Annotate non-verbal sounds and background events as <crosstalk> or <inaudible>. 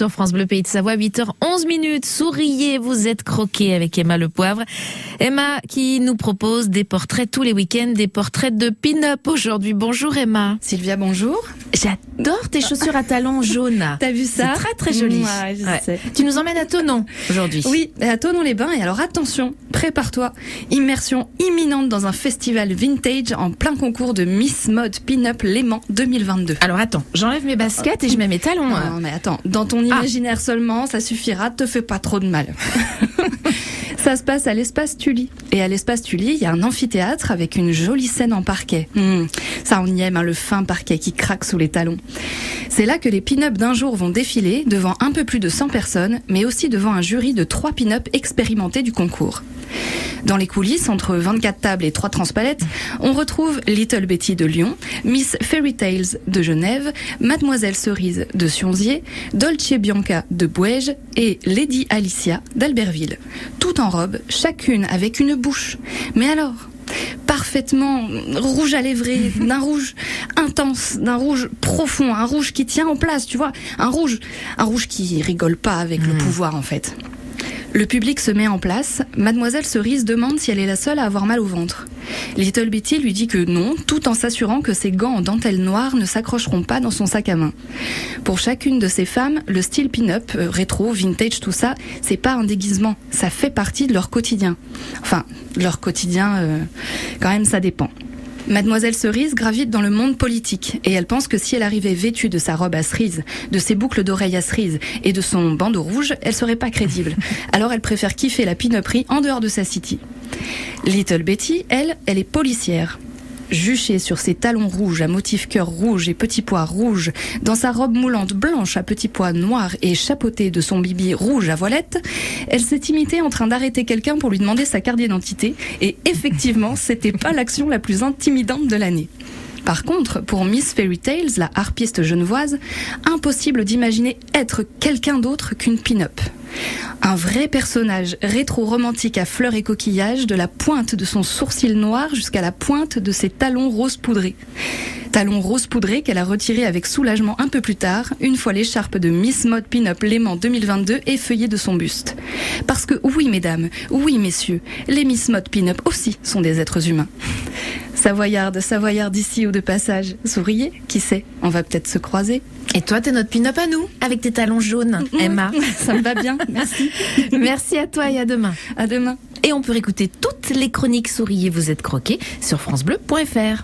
sur France Bleu Pays de Savoie, 8h11 minutes. Souriez, vous êtes croqué avec Emma Le Poivre. Emma qui nous propose des portraits tous les week-ends, des portraits de pin-up aujourd'hui. Bonjour Emma. Sylvia, bonjour. J'adore tes chaussures à talons jaunes. <laughs> T'as vu ça très très joli. Ouais, je Ouais. sais. Tu nous emmènes à Tonon aujourd'hui. Oui, à Tonon-les-Bains. Et alors attention, prépare-toi. Immersion imminente dans un festival vintage en plein concours de Miss Mode Pin-Up Léman 2022. Alors attends, j'enlève mes baskets et je mets mes talons. Non, mais attends, dans ton imaginaire seulement, ça suffira, te fais pas trop de mal. <laughs> Ça se passe à l'espace Tully. Et à l'espace Tully, il y a un amphithéâtre avec une jolie scène en parquet. Hmm, ça, on y aime, hein, le fin parquet qui craque sous les talons. C'est là que les pin-up d'un jour vont défiler devant un peu plus de 100 personnes, mais aussi devant un jury de trois pin-up expérimentés du concours. Dans les coulisses, entre 24 tables et 3 transpalettes, on retrouve Little Betty de Lyon, Miss Fairy Tales de Genève, Mademoiselle Cerise de Sionzier, Dolce Bianca de Bouège et Lady Alicia d'Albertville. Robe, chacune avec une bouche. Mais alors parfaitement rouge à lèvrer, <laughs> d'un rouge intense, d'un rouge profond, un rouge qui tient en place, tu vois, un rouge, un rouge qui rigole pas avec le pouvoir en fait. Le public se met en place. Mademoiselle Cerise demande si elle est la seule à avoir mal au ventre. Little Betty lui dit que non, tout en s'assurant que ses gants en dentelle noire ne s'accrocheront pas dans son sac à main. Pour chacune de ces femmes, le style pin-up, euh, rétro, vintage, tout ça, c'est pas un déguisement. Ça fait partie de leur quotidien. Enfin, leur quotidien, euh, quand même, ça dépend. Mademoiselle Cerise gravite dans le monde politique et elle pense que si elle arrivait vêtue de sa robe à cerise, de ses boucles d'oreilles à cerise et de son bandeau rouge, elle serait pas crédible. <laughs> Alors elle préfère kiffer la pin-uperie en dehors de sa city. Little Betty, elle, elle est policière. Juchée sur ses talons rouges à motif cœur rouge et petits pois rouges, dans sa robe moulante blanche à petits pois noirs et chapeautée de son bibi rouge à voilette, elle s'est imitée en train d'arrêter quelqu'un pour lui demander sa carte d'identité et effectivement, <laughs> c'était pas l'action la plus intimidante de l'année. Par contre, pour Miss Fairy Tales, la harpiste genevoise, impossible d'imaginer être quelqu'un d'autre qu'une pin-up. Un vrai personnage rétro-romantique à fleurs et coquillages, de la pointe de son sourcil noir jusqu'à la pointe de ses talons rose poudrés. Talons rose poudrés qu'elle a retirés avec soulagement un peu plus tard, une fois l'écharpe de Miss Mode Pin-Up Léman 2022 effeuillée de son buste. Parce que oui, mesdames, oui, messieurs, les Miss Mode Pin-Up aussi sont des êtres humains. Savoyarde, Savoyarde d'ici ou de passage, souriez, qui sait, on va peut-être se croiser. Et toi, t'es notre pin-up à nous, avec tes talons jaunes, <laughs> Emma. Ça me va bien, merci. <laughs> Merci à toi et à demain. À demain. Et on peut écouter toutes les chroniques Souriez, vous êtes croqués sur FranceBleu.fr.